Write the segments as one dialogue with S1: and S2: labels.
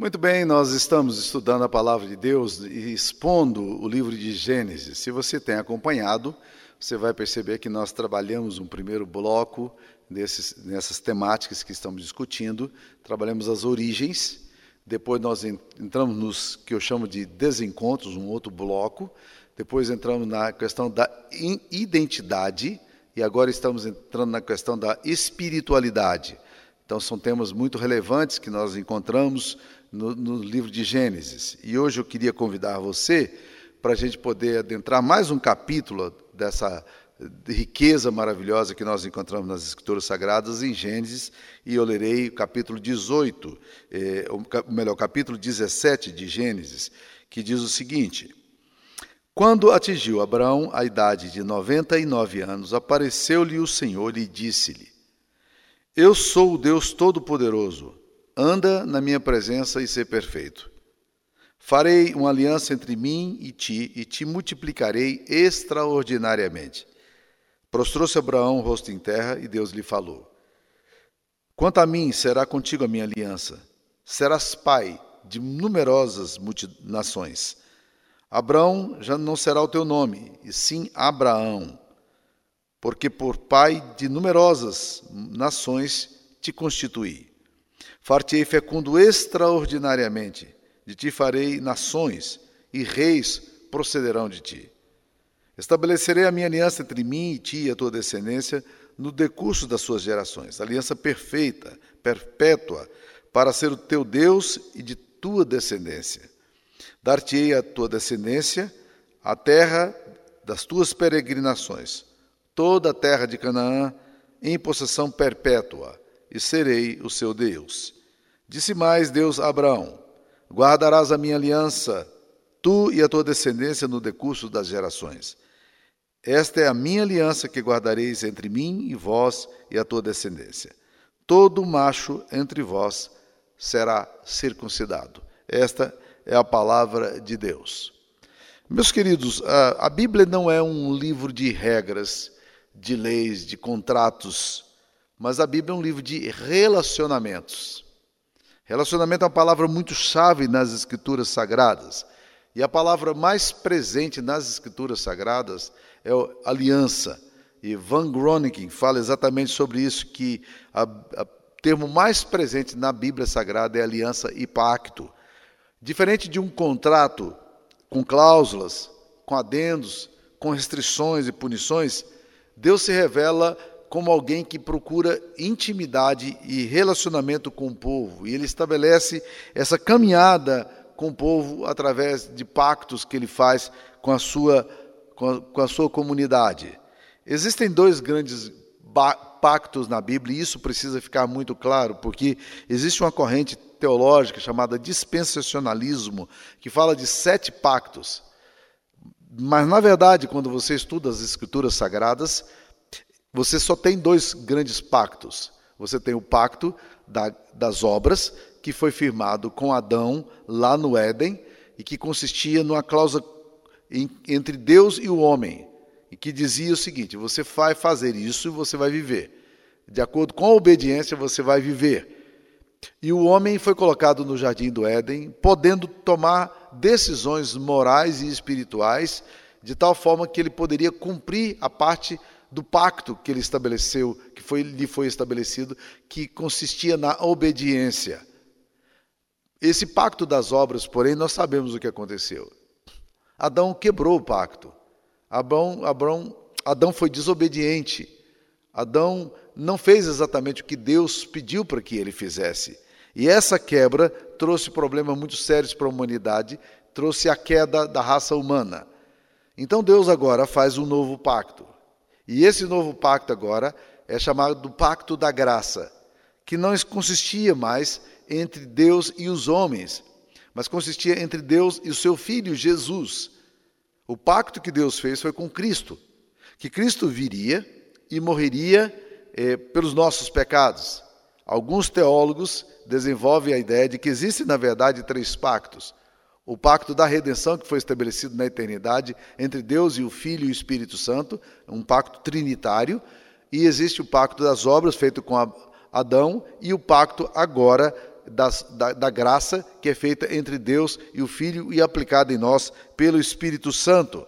S1: Muito bem, nós estamos estudando a palavra de Deus e expondo o livro de Gênesis. Se você tem acompanhado, você vai perceber que nós trabalhamos um primeiro bloco desses, nessas temáticas que estamos discutindo. Trabalhamos as origens, depois nós entramos nos que eu chamo de desencontros, um outro bloco. Depois entramos na questão da identidade e agora estamos entrando na questão da espiritualidade. Então, são temas muito relevantes que nós encontramos no, no livro de Gênesis. E hoje eu queria convidar você para a gente poder adentrar mais um capítulo dessa riqueza maravilhosa que nós encontramos nas Escrituras Sagradas em Gênesis, e eu lerei o capítulo 18, eh, ou melhor, capítulo 17 de Gênesis, que diz o seguinte: Quando atingiu Abraão a idade de 99 anos, apareceu-lhe o Senhor e disse-lhe: Eu sou o Deus Todo-Poderoso Anda na minha presença e ser perfeito. Farei uma aliança entre mim e ti, e te multiplicarei extraordinariamente. Prostrou-se Abraão o rosto em terra, e Deus lhe falou: Quanto a mim, será contigo a minha aliança. Serás pai de numerosas nações. Abraão já não será o teu nome, e sim Abraão, porque por pai de numerosas nações te constituí. Far-te-ei fecundo extraordinariamente, de ti farei nações, e reis procederão de ti. Estabelecerei a minha aliança entre mim e ti e a tua descendência no decurso das suas gerações, aliança perfeita, perpétua, para ser o teu Deus e de tua descendência. Dar-te-ei a tua descendência a terra das tuas peregrinações, toda a terra de Canaã em possessão perpétua, e serei o seu Deus. Disse mais Deus a Abraão: Guardarás a minha aliança, tu e a tua descendência no decurso das gerações. Esta é a minha aliança que guardareis entre mim e vós e a tua descendência. Todo macho entre vós será circuncidado. Esta é a palavra de Deus. Meus queridos, a, Bíblia não é um livro de regras, de leis, de contratos mas a Bíblia é um livro de relacionamentos. Relacionamento é uma palavra muito chave nas Escrituras Sagradas. E a palavra mais presente nas Escrituras Sagradas é aliança. E Van Groningen fala exatamente sobre isso, que o termo mais presente na Bíblia Sagrada é aliança e pacto. Diferente de um contrato com cláusulas, com adendos, com restrições e punições, Deus se revela como alguém que procura intimidade e relacionamento com o povo. E ele estabelece essa caminhada com o povo através de pactos que ele faz com a sua, com a, com a sua comunidade. Existem dois grandes pactos na Bíblia, e isso precisa ficar muito claro, porque existe uma corrente teológica chamada dispensacionalismo, que fala de sete pactos. Mas, na verdade, quando você estuda as Escrituras Sagradas, você só tem dois grandes pactos. Você tem o pacto da, das obras, que foi firmado com Adão lá no Éden, e que consistia numa cláusula entre Deus e o homem, e que dizia o seguinte: você vai fazer isso e você vai viver. De acordo com a obediência, você vai viver. E o homem foi colocado no jardim do Éden, podendo tomar decisões morais e espirituais, de tal forma que ele poderia cumprir a parte do pacto que ele estabeleceu, que foi, lhe foi estabelecido, que consistia na obediência. Esse pacto das obras, porém, nós sabemos o que aconteceu. Adão quebrou o pacto. Adão, Adão, Adão foi desobediente. Adão não fez exatamente o que Deus pediu para que ele fizesse. E essa quebra trouxe problemas muito sérios para a humanidade, trouxe a queda da raça humana. Então Deus agora faz um novo pacto. E esse novo pacto agora é chamado do Pacto da Graça, que não consistia mais entre Deus e os homens, mas consistia entre Deus e o seu filho Jesus. O pacto que Deus fez foi com Cristo, que Cristo viria e morreria eh, pelos nossos pecados. Alguns teólogos desenvolvem a ideia de que existem, na verdade, três pactos o pacto da redenção que foi estabelecido na eternidade entre Deus e o Filho e o Espírito Santo, um pacto trinitário, e existe o pacto das obras feito com Adão e o pacto agora das, da, da graça que é feita entre Deus e o Filho e aplicada em nós pelo Espírito Santo.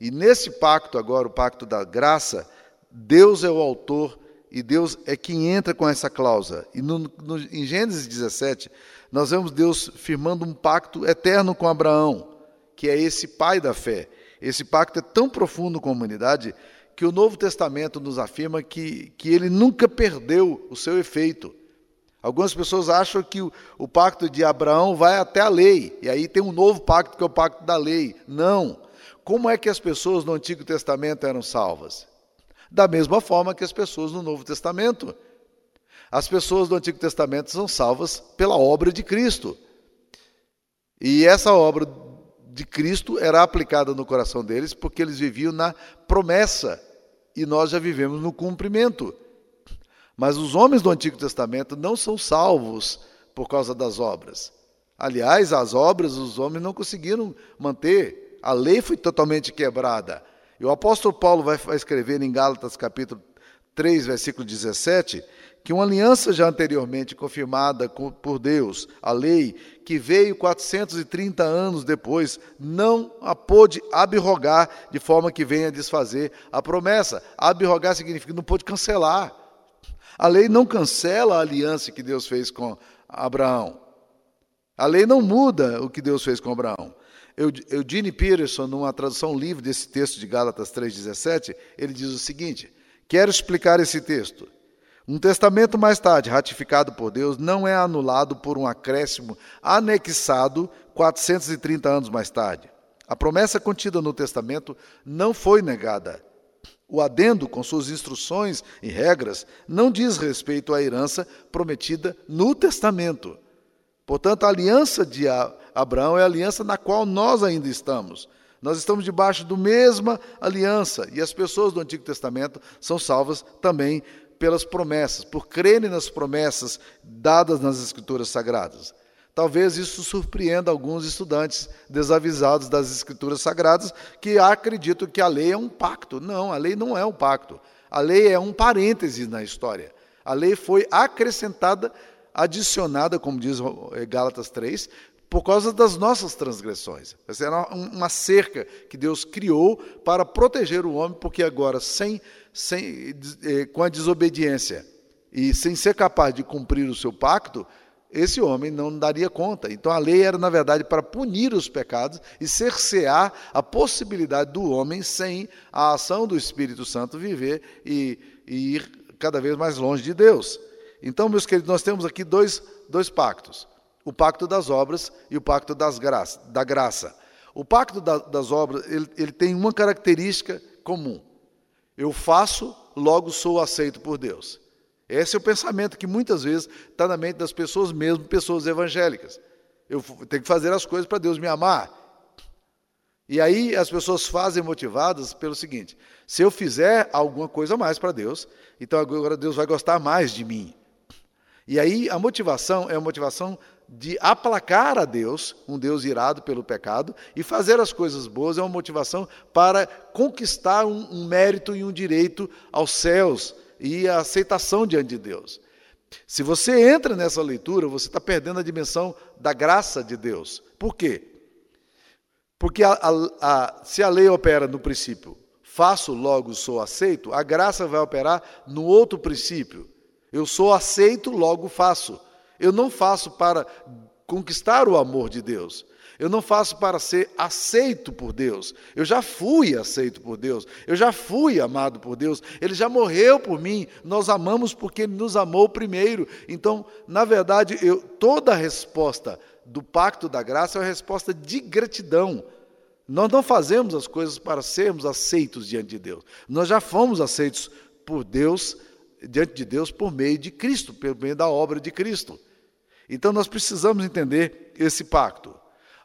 S1: E nesse pacto, agora, o pacto da graça, Deus é o autor e Deus é quem entra com essa cláusula. E no, no, em Gênesis 17, nós vemos Deus firmando um pacto eterno com Abraão, que é esse pai da fé. Esse pacto é tão profundo com a humanidade que o Novo Testamento nos afirma que, que ele nunca perdeu o seu efeito. Algumas pessoas acham que o, o, pacto de Abraão vai até a lei, e aí tem um novo pacto que é o pacto da lei. Não. Como é que as pessoas no Antigo Testamento eram salvas? Da mesma forma que as pessoas no Novo Testamento. As pessoas do Antigo Testamento são salvas pela obra de Cristo. E essa obra de Cristo era aplicada no coração deles porque eles viviam na promessa e nós já vivemos no cumprimento. Mas os homens do Antigo Testamento não são salvos por causa das obras. Aliás, as obras os homens não conseguiram manter. A lei foi totalmente quebrada. E o apóstolo Paulo vai escrever em Gálatas capítulo 3, versículo 17, que uma aliança já anteriormente confirmada por Deus, a lei, que veio 430 anos depois, não a pôde abrogar de forma que venha desfazer a promessa. Abrogar significa não pôde cancelar. A lei não cancela a aliança que Deus fez com Abraão. A lei não muda o que Deus fez com Abraão. Eugene Peterson, numa tradução livre desse texto de Gálatas 3,17, ele diz o seguinte: Quero explicar esse texto. Um testamento mais tarde ratificado por Deus não é anulado por um acréscimo anexado 430 anos mais tarde. A promessa contida no testamento não foi negada. O adendo, com suas instruções e regras, não diz respeito à herança prometida no testamento. Portanto, a aliança de Abraão é a aliança na qual nós ainda estamos. Nós estamos debaixo da mesma aliança e as pessoas do Antigo Testamento são salvas também pelas promessas, por crerem nas promessas dadas nas Escrituras Sagradas. Talvez isso surpreenda alguns estudantes desavisados das Escrituras Sagradas que acreditam que a lei é um pacto. Não, a lei não é um pacto. A lei é um parêntese na história. A lei foi acrescentada, adicionada, como diz Gálatas 3, por causa das nossas transgressões. Essa era uma cerca que Deus criou para proteger o homem, porque agora, sem sem, eh, com a desobediência e sem ser capaz de cumprir o seu pacto, esse homem não daria conta. Então a lei era, na verdade, para punir os pecados e cercear a possibilidade do homem, sem a ação do Espírito Santo, viver e, e ir cada vez mais longe de Deus. Então, meus queridos, nós temos aqui dois, dois pactos: o pacto das obras e o pacto das graça, da graça. O pacto da, das obras ele, ele tem uma característica comum. Eu faço, logo sou aceito por Deus. Esse é o pensamento que muitas vezes está na mente das pessoas, mesmo pessoas evangélicas. Eu tenho que fazer as coisas para Deus me amar. E aí as pessoas fazem motivadas pelo seguinte: se eu fizer alguma coisa a mais para Deus, então agora Deus vai gostar mais de mim. E aí a motivação é a motivação de aplacar a Deus, um Deus irado pelo pecado, e fazer as coisas boas é uma motivação para conquistar um, um mérito e um direito aos céus e a aceitação diante de Deus. Se você entra nessa leitura, você está perdendo a dimensão da graça de Deus. Por quê? Porque a, a, a, se a lei opera no princípio, faço, logo sou aceito, a graça vai operar no outro princípio. Eu sou aceito, logo faço. Eu não faço para conquistar o amor de Deus. Eu não faço para ser aceito por Deus. Eu já fui aceito por Deus. Eu já fui amado por Deus. Ele já morreu por mim. Nós amamos porque ele nos amou primeiro. Então, na verdade, eu, toda a resposta do pacto da graça é uma resposta de gratidão. Nós não fazemos as coisas para sermos aceitos diante de Deus. Nós já fomos aceitos por Deus, diante de Deus, por meio de Cristo, por meio da obra de Cristo. Então nós precisamos entender esse pacto.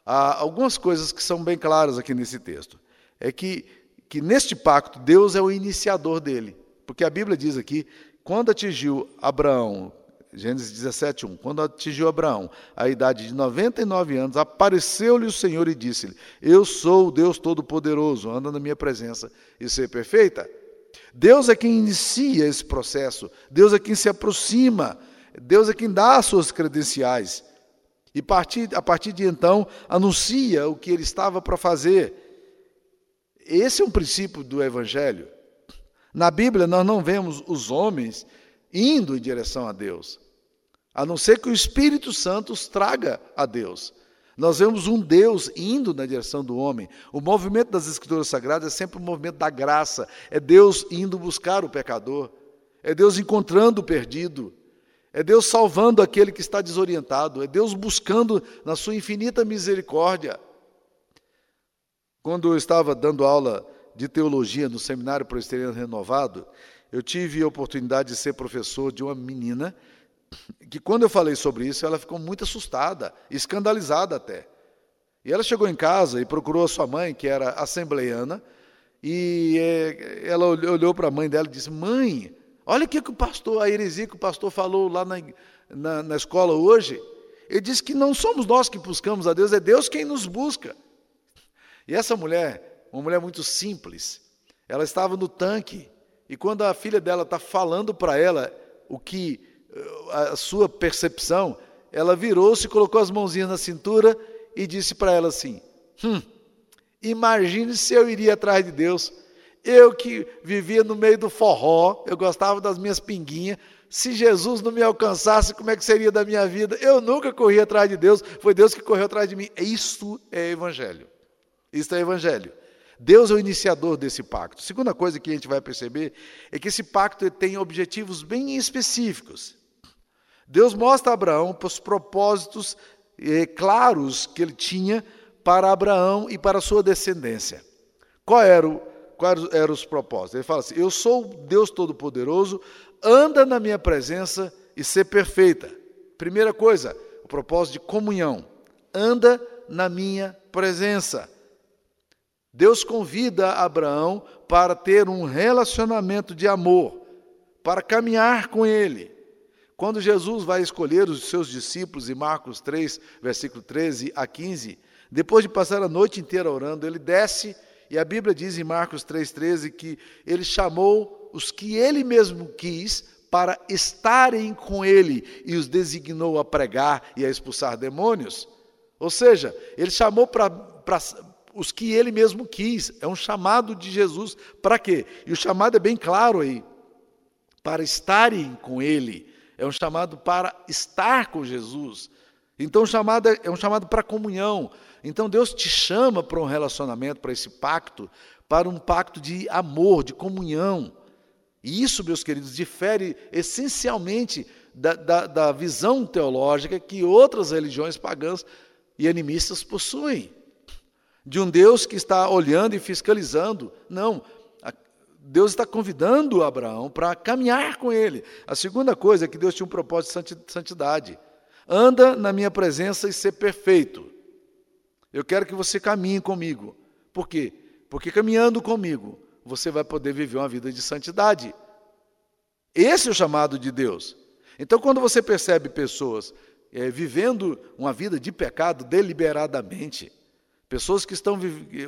S1: Há algumas coisas que são bem claras aqui nesse texto. É que, que neste pacto Deus é o iniciador dele. Porque a Bíblia diz aqui, quando atingiu Abraão, Gênesis 17, 1, quando atingiu Abraão a idade de 99 anos, apareceu-lhe o Senhor e disse-lhe: Eu sou o Deus Todo-Poderoso, anda na minha presença e ser perfeita. Deus é quem inicia esse processo, Deus é quem se aproxima Deus é quem dá as suas credenciais. E partir, a partir de então, anuncia o que ele estava para fazer. Esse é um princípio do Evangelho. Na Bíblia, nós não vemos os homens indo em direção a Deus, a não ser que o Espírito Santo os traga a Deus. Nós vemos um Deus indo na direção do homem. O movimento das Escrituras Sagradas é sempre um movimento da graça. É Deus indo buscar o pecador. É Deus encontrando o perdido. É Deus salvando aquele que está desorientado. É Deus buscando na sua infinita misericórdia. Quando eu estava dando aula de teologia no Seminário Presbiteriano Renovado, eu tive a oportunidade de ser professor de uma menina que quando eu falei sobre isso, ela ficou muito assustada, escandalizada até. E ela chegou em casa e procurou a sua mãe, que era assembleiana, e é, ela olhou para a mãe dela e disse: Mãe, olha o que o pastor, a heresia que o pastor falou lá na, na, na escola hoje. Ele disse que não somos nós que buscamos a Deus, é Deus quem nos busca. E essa mulher, uma mulher muito simples, ela estava no tanque, e quando a filha dela está falando para ela o que a sua percepção, ela virou-se, colocou as mãozinhas na cintura e disse para ela assim: Hum, imagine se eu iria atrás de Deus. Eu que vivia no meio do forró, eu gostava das minhas pinguinhas. Se Jesus não me alcançasse, como é que seria da minha vida? Eu nunca corri atrás de Deus, foi Deus que correu atrás de mim. Isso é evangelho. Isso é evangelho. Deus é o iniciador desse pacto. Segunda coisa que a gente vai perceber é que esse pacto tem objetivos bem específicos. Deus mostra a Abraão os propósitos eh, claros que ele tinha para Abraão e para sua descendência. Qual era o, quais eram os propósitos? Ele fala assim: Eu sou Deus Todo-Poderoso, anda na minha presença e ser perfeita. Primeira coisa, o propósito de comunhão. Anda na minha presença. Deus convida Abraão para ter um relacionamento de amor, para caminhar com ele. Quando Jesus vai escolher os seus discípulos, em Marcos 3, versículo 13 a 15, depois de passar a noite inteira orando, ele desce, e a Bíblia diz em Marcos 3,13 que ele chamou os que ele mesmo quis para estarem com ele e os designou a pregar e a expulsar demônios. Ou seja, ele chamou para os que ele mesmo quis. É um chamado de Jesus para quê? E o chamado é bem claro aí: para estarem com ele é um chamado para estar com Jesus. Então, o chamado é, é um chamado para comunhão. Então, Deus te chama para um relacionamento, para esse pacto, para um pacto de amor, de comunhão. E isso, meus queridos, difere essencialmente da, da, da visão teológica que outras religiões pagãs e animistas possuem. De um Deus que está olhando e fiscalizando. Não, Deus está convidando Abraão para caminhar com ele. A segunda coisa é que Deus tinha um propósito de santidade. Anda na minha presença e ser perfeito. Eu quero que você caminhe comigo. Por quê? Porque caminhando comigo, você vai poder viver uma vida de santidade. Esse é o chamado de Deus. Então, quando você percebe pessoas é, vivendo uma vida de pecado deliberadamente, pessoas que estão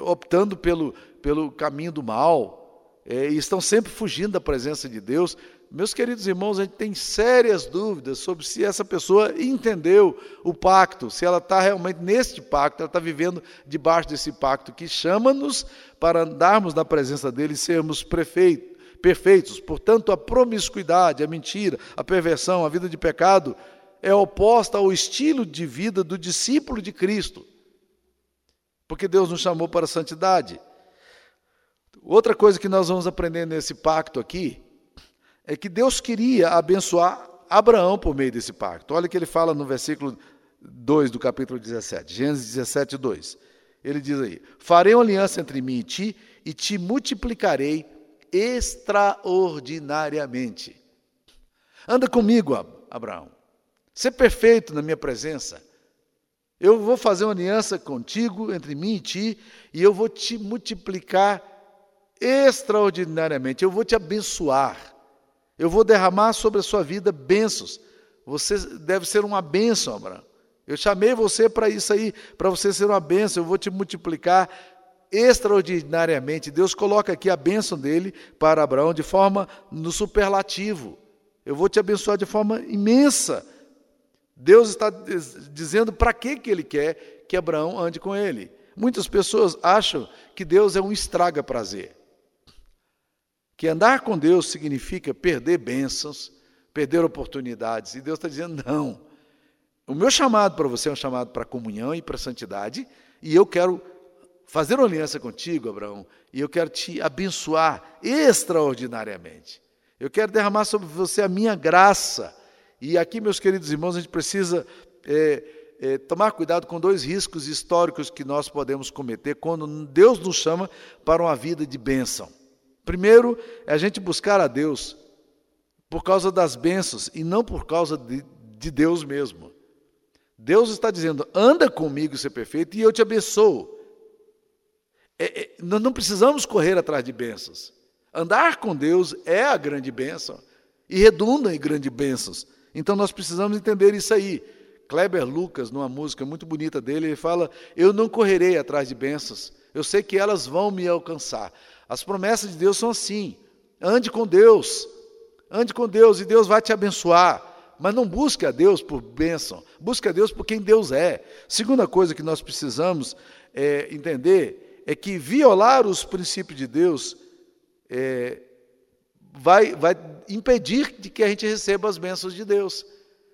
S1: optando pelo, pelo caminho do mal, é, e estão sempre fugindo da presença de Deus, meus queridos irmãos, a gente tem sérias dúvidas sobre se essa pessoa entendeu o pacto, se ela está realmente neste pacto, ela está vivendo debaixo desse pacto que chama-nos para andarmos na presença dele e sermos prefeitos, perfeitos. Portanto, a promiscuidade, a mentira, a perversão, a vida de pecado é oposta ao estilo de vida do discípulo de Cristo. Porque Deus nos chamou para a santidade. Outra coisa que nós vamos aprender nesse pacto aqui é que Deus queria abençoar Abraão por meio desse pacto. Olha o que ele fala no versículo 2 do capítulo 17, Gênesis 17, 2. Ele diz aí: Farei uma aliança entre mim e ti, e te multiplicarei extraordinariamente. Anda comigo, Abraão. Ser perfeito na minha presença. Eu vou fazer uma aliança contigo, entre mim e ti, e eu vou te multiplicar extraordinariamente. Eu vou te abençoar. Eu vou derramar sobre a sua vida bênçãos. Você deve ser uma bênção, Abraão. Eu chamei você para isso aí, para você ser uma bênção. Eu vou te multiplicar extraordinariamente. Deus coloca aqui a bênção dele para Abraão de forma no superlativo. Eu vou te abençoar de forma imensa. Deus está dizendo para que que ele quer que Abraão ande com ele. Muitas pessoas acham que Deus é um estraga prazer. Que andar com Deus significa perder bênçãos, perder oportunidades. E Deus está dizendo: não. O meu chamado para você é um chamado para comunhão e para santidade, e eu quero fazer uma aliança contigo, Abraão, e eu quero te abençoar extraordinariamente. Eu quero derramar sobre você a minha graça. E aqui, meus queridos irmãos, a gente precisa é, é, tomar cuidado com dois riscos históricos que nós podemos cometer quando Deus nos chama para uma vida de bênção. Primeiro, é a gente buscar a Deus por causa das bênçãos e não por causa de, de Deus mesmo. Deus está dizendo: anda comigo, ser perfeito, e eu te abençoo. É, é, nós não precisamos correr atrás de bênçãos. Andar com Deus é a grande bênção e redunda em grandes bênçãos. Então nós precisamos entender isso aí. Kleber Lucas, numa música muito bonita dele, ele fala: Eu não correrei atrás de bênçãos, eu sei que elas vão me alcançar. As promessas de Deus são assim: ande com Deus, ande com Deus e Deus vai te abençoar. Mas não busque a Deus por bênção, busque a Deus por quem Deus é. Segunda coisa que nós precisamos é, entender é que violar os princípios de Deus é, vai, vai impedir de que a gente receba as bênçãos de Deus.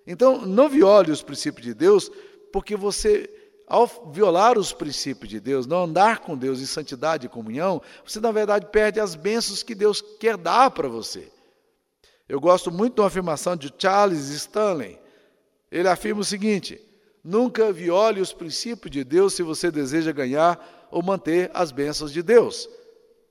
S1: Então, não viole os princípios de Deus, porque você, ao violar os princípios de Deus, não andar com Deus em santidade e comunhão, você, na verdade, perde as bênçãos que Deus quer dar para você. Eu gosto muito de uma afirmação de Charles Stanley. Ele afirma o seguinte: nunca viole os princípios de Deus se você deseja ganhar ou manter as bênçãos de Deus.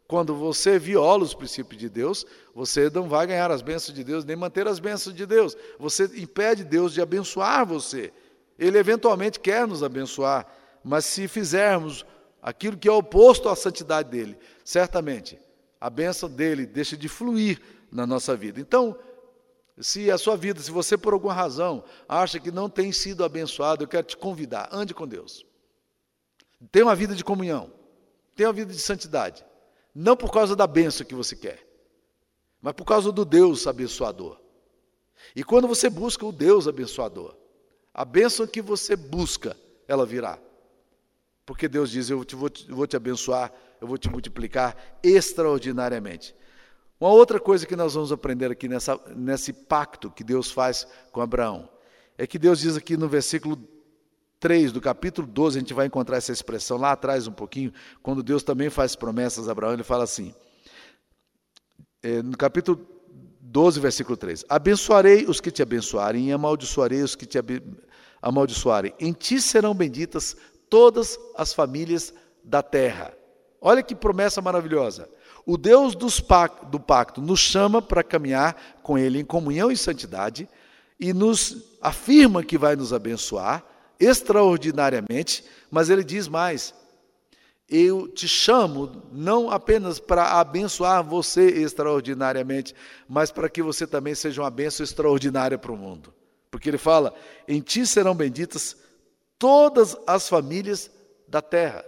S1: Quando você viola os princípios de Deus, você não vai ganhar as bênçãos de Deus, nem manter as bênçãos de Deus. Você impede Deus de abençoar você. Ele eventualmente quer nos abençoar, mas se fizermos aquilo que é oposto à santidade dele, certamente a bênção dele deixa de fluir na nossa vida. Então, se a sua vida, se você por alguma razão acha que não tem sido abençoado, eu quero te convidar, ande com Deus. Tenha uma vida de comunhão, tenha uma vida de santidade. Não por causa da benção que você quer, mas por causa do Deus abençoador. E quando você busca o Deus abençoador, a bênção que você busca, ela virá. Porque Deus diz: Eu te vou, te, vou te abençoar, eu vou te multiplicar extraordinariamente. Uma outra coisa que nós vamos aprender aqui nessa, nesse pacto que Deus faz com Abraão é que Deus diz aqui no versículo 3 do capítulo 12, a gente vai encontrar essa expressão lá atrás um pouquinho, quando Deus também faz promessas a Abraão, ele fala assim, é, no capítulo 12, versículo 3: Abençoarei os que te abençoarem e amaldiçoarei os que te amaldiçoarem. Em ti serão benditas todas as famílias da terra. Olha que promessa maravilhosa. O Deus do pacto nos chama para caminhar com Ele em comunhão e santidade e nos afirma que vai nos abençoar extraordinariamente, mas ele diz mais: eu te chamo não apenas para abençoar você extraordinariamente, mas para que você também seja uma bênção extraordinária para o mundo. Porque ele fala: em ti serão benditas todas as famílias da terra,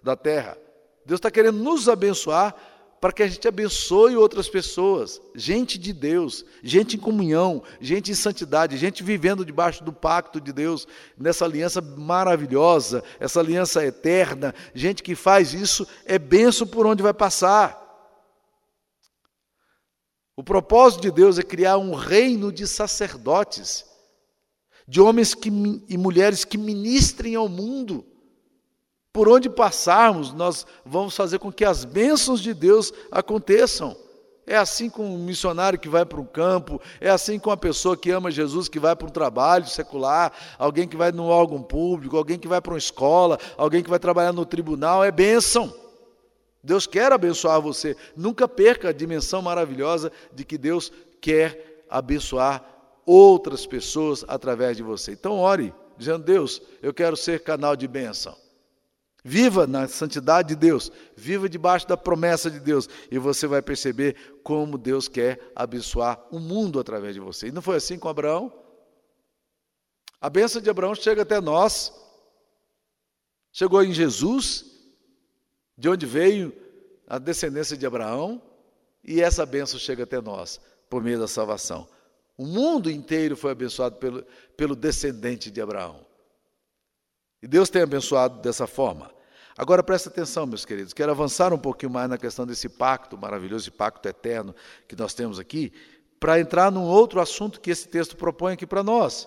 S1: da terra. Deus está querendo nos abençoar para que a gente abençoe outras pessoas, gente de Deus, gente em comunhão, gente em santidade, gente vivendo debaixo do pacto de Deus, nessa aliança maravilhosa, essa aliança eterna. Gente que faz isso é benção por onde vai passar. O propósito de Deus é criar um reino de sacerdotes, de homens que, e mulheres que ministrem ao mundo por onde passarmos, nós vamos fazer com que as bênçãos de Deus aconteçam. É assim com um missionário que vai para um campo, é assim com uma pessoa que ama Jesus que vai para um trabalho secular, alguém que vai num órgão público, alguém que vai para uma escola, alguém que vai trabalhar no tribunal, é bênção. Deus quer abençoar você. Nunca perca a dimensão maravilhosa de que Deus quer abençoar outras pessoas através de você. Então ore, dizendo: Deus, eu quero ser canal de bênção. Viva na santidade de Deus, viva debaixo da promessa de Deus, e você vai perceber como Deus quer abençoar o mundo através de você. E não foi assim com Abraão? A bênção de Abraão chega até nós, chegou em Jesus, de onde veio a descendência de Abraão, e essa bênção chega até nós por meio da salvação. O mundo inteiro foi abençoado pelo, pelo descendente de Abraão. E Deus tem abençoado dessa forma. Agora presta atenção, meus queridos, quero avançar um pouquinho mais na questão desse pacto maravilhoso, esse pacto eterno que nós temos aqui, para entrar num outro assunto que esse texto propõe aqui para nós.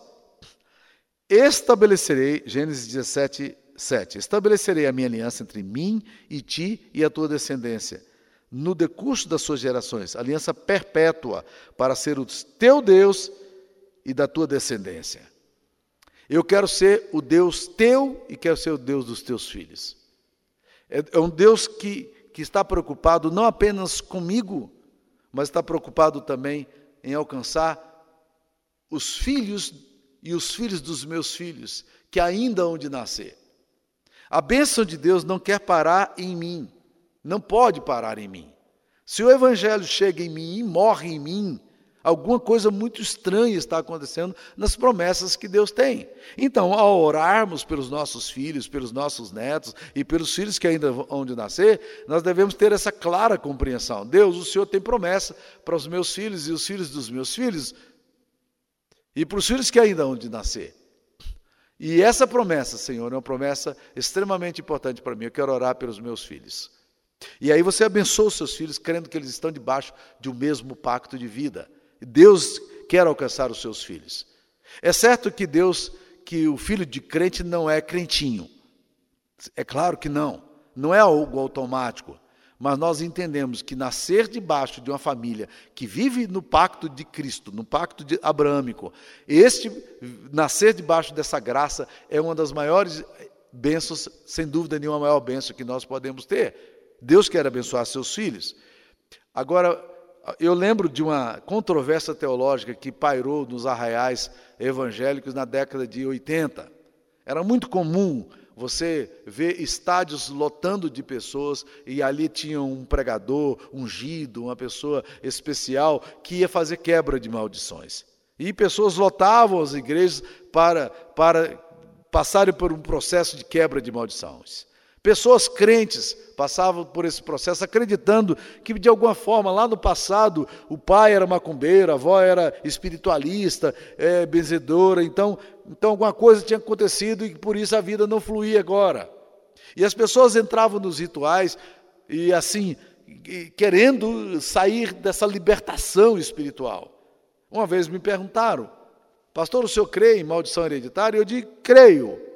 S1: Estabelecerei, Gênesis 17, 7. Estabelecerei a minha aliança entre mim e ti e a tua descendência, no decurso das suas gerações, aliança perpétua, para ser o teu Deus e da tua descendência. Eu quero ser o Deus teu e quero ser o Deus dos teus filhos. É, é um Deus que, que está preocupado não apenas comigo, mas está preocupado também em alcançar os filhos e os filhos dos meus filhos, que ainda hão de nascer. A bênção de Deus não quer parar em mim, não pode parar em mim. Se o Evangelho chega em mim e morre em mim, alguma coisa muito estranha está acontecendo nas promessas que Deus tem. Então, ao orarmos pelos nossos filhos, pelos nossos netos e pelos filhos que ainda vão de nascer, nós devemos ter essa clara compreensão. Deus, o Senhor tem promessa para os meus filhos e os filhos dos meus filhos e para os filhos que ainda hão de nascer. E essa promessa, Senhor, é uma promessa extremamente importante para mim. Eu quero orar pelos meus filhos. E aí você abençoa os seus filhos, crendo que eles estão debaixo de um mesmo pacto de vida. Deus quer alcançar os seus filhos. É certo que Deus, que o filho de crente não é crentinho. É claro que não. Não é algo automático mas nós entendemos que nascer debaixo de uma família que vive no pacto de Cristo, no pacto de abraâmico, este nascer debaixo dessa graça é uma das maiores bênçãos, sem dúvida nenhuma, a maior bênção que nós podemos ter. Deus quer abençoar seus filhos. Agora, eu lembro de uma controvérsia teológica que pairou nos arraiais evangélicos na década de 80. Era muito comum você vê estádios lotando de pessoas e ali tinha um pregador ungido, uma pessoa especial que ia fazer quebra de maldições. E pessoas lotavam as igrejas para, para passarem por um processo de quebra de maldições. Pessoas crentes passavam por esse processo acreditando que, de alguma forma, lá no passado, o pai era macumbeiro, a avó era espiritualista, é, benzedora, então, então alguma coisa tinha acontecido e por isso a vida não fluía agora. E as pessoas entravam nos rituais e, assim, querendo sair dessa libertação espiritual. Uma vez me perguntaram, pastor, o senhor crê em maldição hereditária? Eu disse, creio.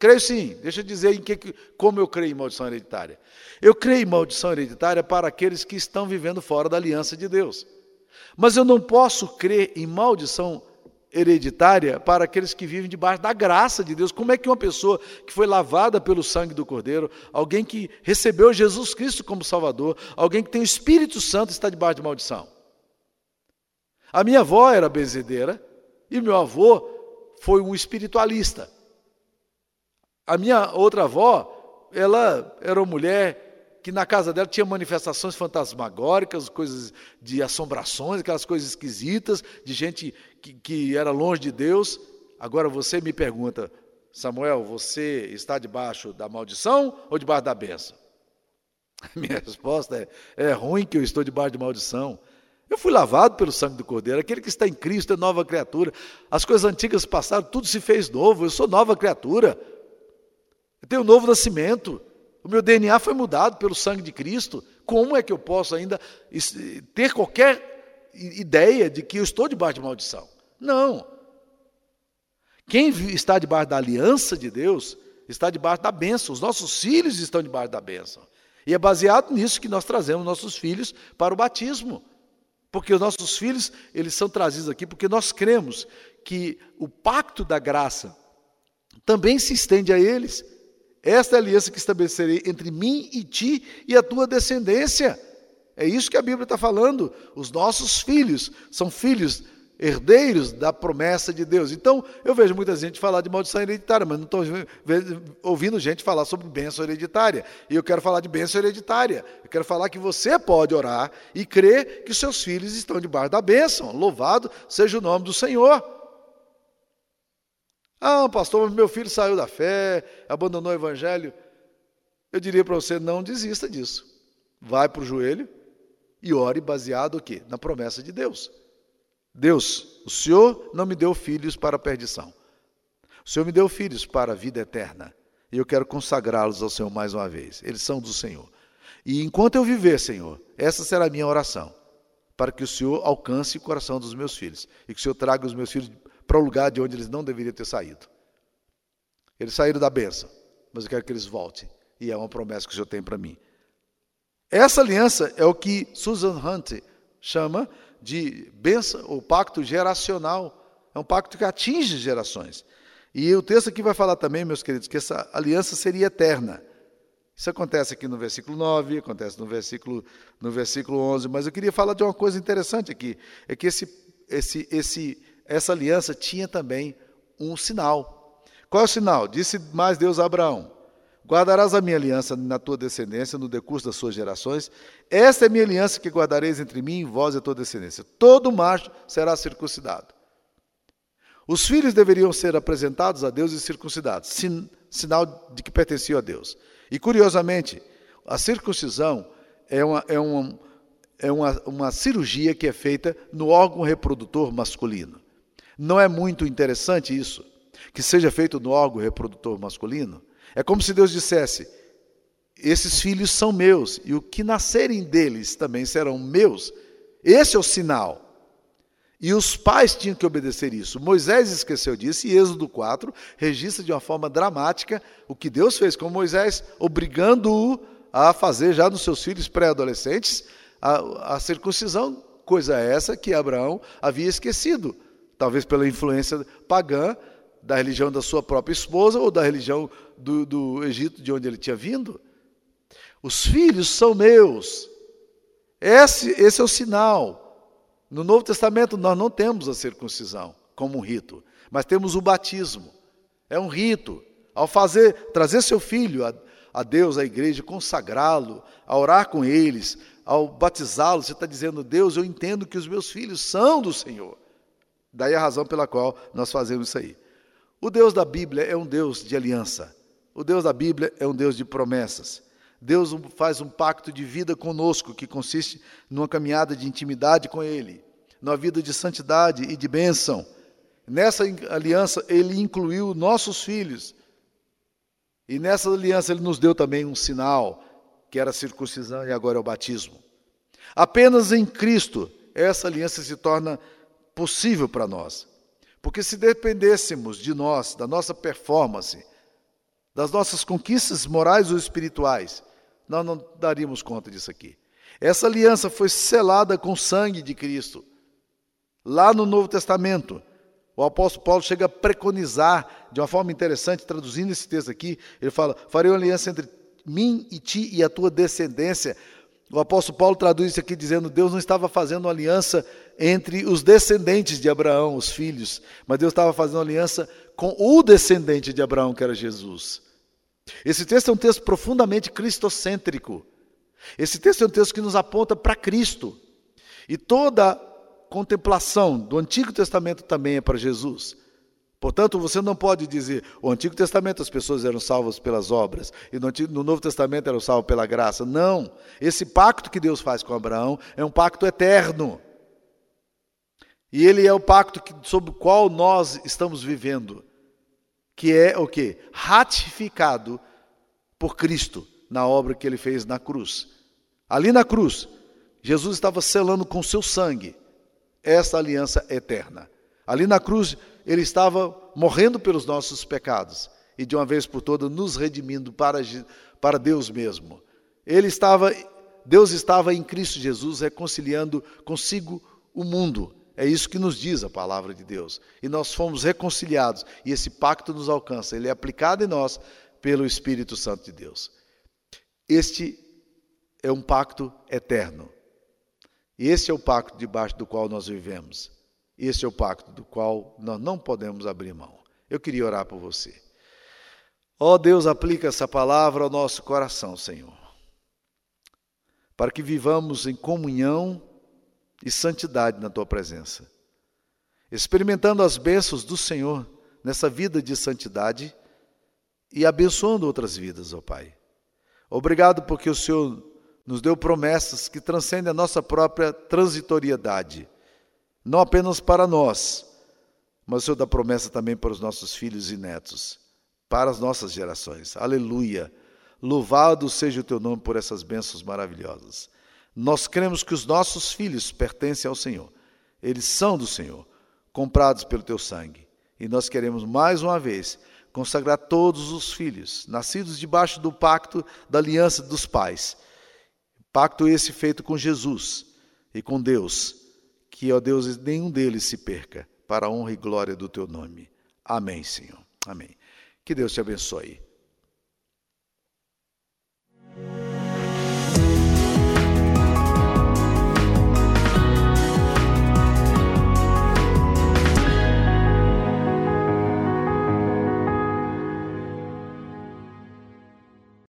S1: Creio sim. Deixa eu dizer em que, como eu creio em maldição hereditária. Eu creio em maldição hereditária para aqueles que estão vivendo fora da aliança de Deus. Mas eu não posso crer em maldição hereditária para aqueles que vivem debaixo da graça de Deus. Como é que uma pessoa que foi lavada pelo sangue do Cordeiro, alguém que recebeu Jesus Cristo como Salvador, alguém que tem o Espírito Santo está debaixo de maldição? A minha avó era benzedeira e meu avô foi um espiritualista. A minha outra avó, ela era uma mulher que na casa dela tinha manifestações fantasmagóricas, coisas de assombrações, aquelas coisas esquisitas, de gente que, que era longe de Deus. Agora você me pergunta, Samuel, você está debaixo da maldição ou debaixo da benção? Minha resposta é: é ruim que eu estou debaixo de maldição. Eu fui lavado pelo sangue do Cordeiro. Aquele que está em Cristo é nova criatura. As coisas antigas passaram, tudo se fez novo. Eu sou nova criatura. Tenho um novo nascimento. O meu DNA foi mudado pelo sangue de Cristo. Como é que eu posso ainda ter qualquer ideia de que eu estou debaixo de maldição? Não. Quem está debaixo da aliança de Deus está debaixo da bênção. Os nossos filhos estão debaixo da bênção. E é baseado nisso que nós trazemos nossos filhos para o batismo. Porque os nossos filhos, eles são trazidos aqui porque nós cremos que o pacto da graça também se estende a eles. Esta é a aliança que estabelecerei entre mim e ti e a tua descendência. É isso que a Bíblia está falando. Os nossos filhos são filhos herdeiros da promessa de Deus. Então, eu vejo muita gente falar de maldição hereditária, mas não estou ouvindo gente falar sobre bênção hereditária. E eu quero falar de bênção hereditária. Eu quero falar que você pode orar e crer que seus filhos estão debaixo da bênção. Louvado seja o nome do Senhor. Ah, pastor, meu filho saiu da fé, abandonou o evangelho. Eu diria para você, não desista disso. Vai para o joelho e ore baseado o quê? Na promessa de Deus. Deus, o Senhor não me deu filhos para a perdição. O Senhor me deu filhos para a vida eterna. E eu quero consagrá-los ao Senhor mais uma vez. Eles são do Senhor. E enquanto eu viver, Senhor, essa será a minha oração, para que o Senhor alcance o coração dos meus filhos e que o Senhor traga os meus filhos para o lugar de onde eles não deveriam ter saído. Eles saíram da bênção, mas eu quero que eles voltem. E é uma promessa que o Senhor tem para mim. Essa aliança é o que Susan Hunt chama de bênção ou pacto geracional. É um pacto que atinge gerações. E o texto aqui vai falar também, meus queridos, que essa aliança seria eterna. Isso acontece aqui no versículo 9, acontece no versículo, no versículo 11, mas eu queria falar de uma coisa interessante aqui, é que esse, esse, esse, essa aliança tinha também um sinal. Qual é o sinal? Disse mais Deus a Abraão: Guardarás a minha aliança na tua descendência no decurso das suas gerações. Esta é a minha aliança que guardareis entre mim, vós e a tua descendência. Todo macho será circuncidado. Os filhos deveriam ser apresentados a Deus e circuncidados, sin, sinal de que pertenciam a Deus. E curiosamente, a circuncisão é uma, é uma, é uma, uma cirurgia que é feita no órgão reprodutor masculino. Não é muito interessante isso, que seja feito no órgão reprodutor masculino? É como se Deus dissesse: esses filhos são meus, e o que nascerem deles também serão meus. Esse é o sinal. E os pais tinham que obedecer isso. Moisés esqueceu disso e Êxodo 4 registra de uma forma dramática o que Deus fez com Moisés, obrigando-o a fazer já nos seus filhos pré-adolescentes a, a circuncisão, coisa essa que Abraão havia esquecido, talvez pela influência pagã da religião da sua própria esposa ou da religião do, do Egito de onde ele tinha vindo. Os filhos são meus. Esse, esse é o sinal. No Novo Testamento nós não temos a circuncisão como um rito, mas temos o batismo. É um rito. Ao fazer, trazer seu filho a, a Deus, à igreja, consagrá-lo, a orar com eles, ao batizá-lo, você está dizendo, Deus, eu entendo que os meus filhos são do Senhor. Daí a razão pela qual nós fazemos isso aí. O Deus da Bíblia é um Deus de aliança. O Deus da Bíblia é um Deus de promessas. Deus faz um pacto de vida conosco, que consiste numa caminhada de intimidade com Ele, numa vida de santidade e de bênção. Nessa aliança, Ele incluiu nossos filhos. E nessa aliança, Ele nos deu também um sinal, que era a circuncisão e agora é o batismo. Apenas em Cristo, essa aliança se torna possível para nós. Porque se dependêssemos de nós, da nossa performance, das nossas conquistas morais ou espirituais, nós não daríamos conta disso aqui. Essa aliança foi selada com o sangue de Cristo. Lá no Novo Testamento, o apóstolo Paulo chega a preconizar, de uma forma interessante, traduzindo esse texto aqui, ele fala: Farei uma aliança entre mim e ti e a tua descendência. O apóstolo Paulo traduz isso aqui dizendo: Deus não estava fazendo uma aliança entre os descendentes de Abraão, os filhos, mas Deus estava fazendo aliança com o descendente de Abraão, que era Jesus. Esse texto é um texto profundamente cristocêntrico. Esse texto é um texto que nos aponta para Cristo. E toda contemplação do Antigo Testamento também é para Jesus. Portanto, você não pode dizer, o Antigo Testamento as pessoas eram salvas pelas obras, e no, Antigo, no Novo Testamento eram salvas pela graça. Não. Esse pacto que Deus faz com Abraão é um pacto eterno. E ele é o pacto que, sobre o qual nós estamos vivendo que é o que? Ratificado por Cristo na obra que ele fez na cruz. Ali na cruz, Jesus estava selando com seu sangue essa aliança eterna. Ali na cruz, ele estava morrendo pelos nossos pecados e de uma vez por todas nos redimindo para, para Deus mesmo. Ele estava, Deus estava em Cristo Jesus reconciliando consigo o mundo é isso que nos diz a palavra de Deus. E nós fomos reconciliados e esse pacto nos alcança. Ele é aplicado em nós pelo Espírito Santo de Deus. Este é um pacto eterno. E esse é o pacto debaixo do qual nós vivemos. Esse é o pacto do qual nós não podemos abrir mão. Eu queria orar por você. Ó oh, Deus, aplica essa palavra ao nosso coração, Senhor. Para que vivamos em comunhão e santidade na tua presença. Experimentando as bênçãos do Senhor nessa vida de santidade e abençoando outras vidas, ó Pai. Obrigado porque o Senhor nos deu promessas que transcendem a nossa própria transitoriedade. não apenas para nós, mas o Senhor dá promessa também para os nossos filhos e netos, para as nossas gerações. Aleluia! Louvado seja o teu nome por essas bênçãos maravilhosas. Nós cremos que os nossos filhos pertencem ao Senhor. Eles são do Senhor, comprados pelo teu sangue. E nós queremos mais uma vez consagrar todos os filhos, nascidos debaixo do pacto da aliança dos pais. Pacto esse feito com Jesus e com Deus, que, ó Deus, nenhum deles se perca, para a honra e glória do teu nome. Amém, Senhor. Amém. Que Deus te abençoe.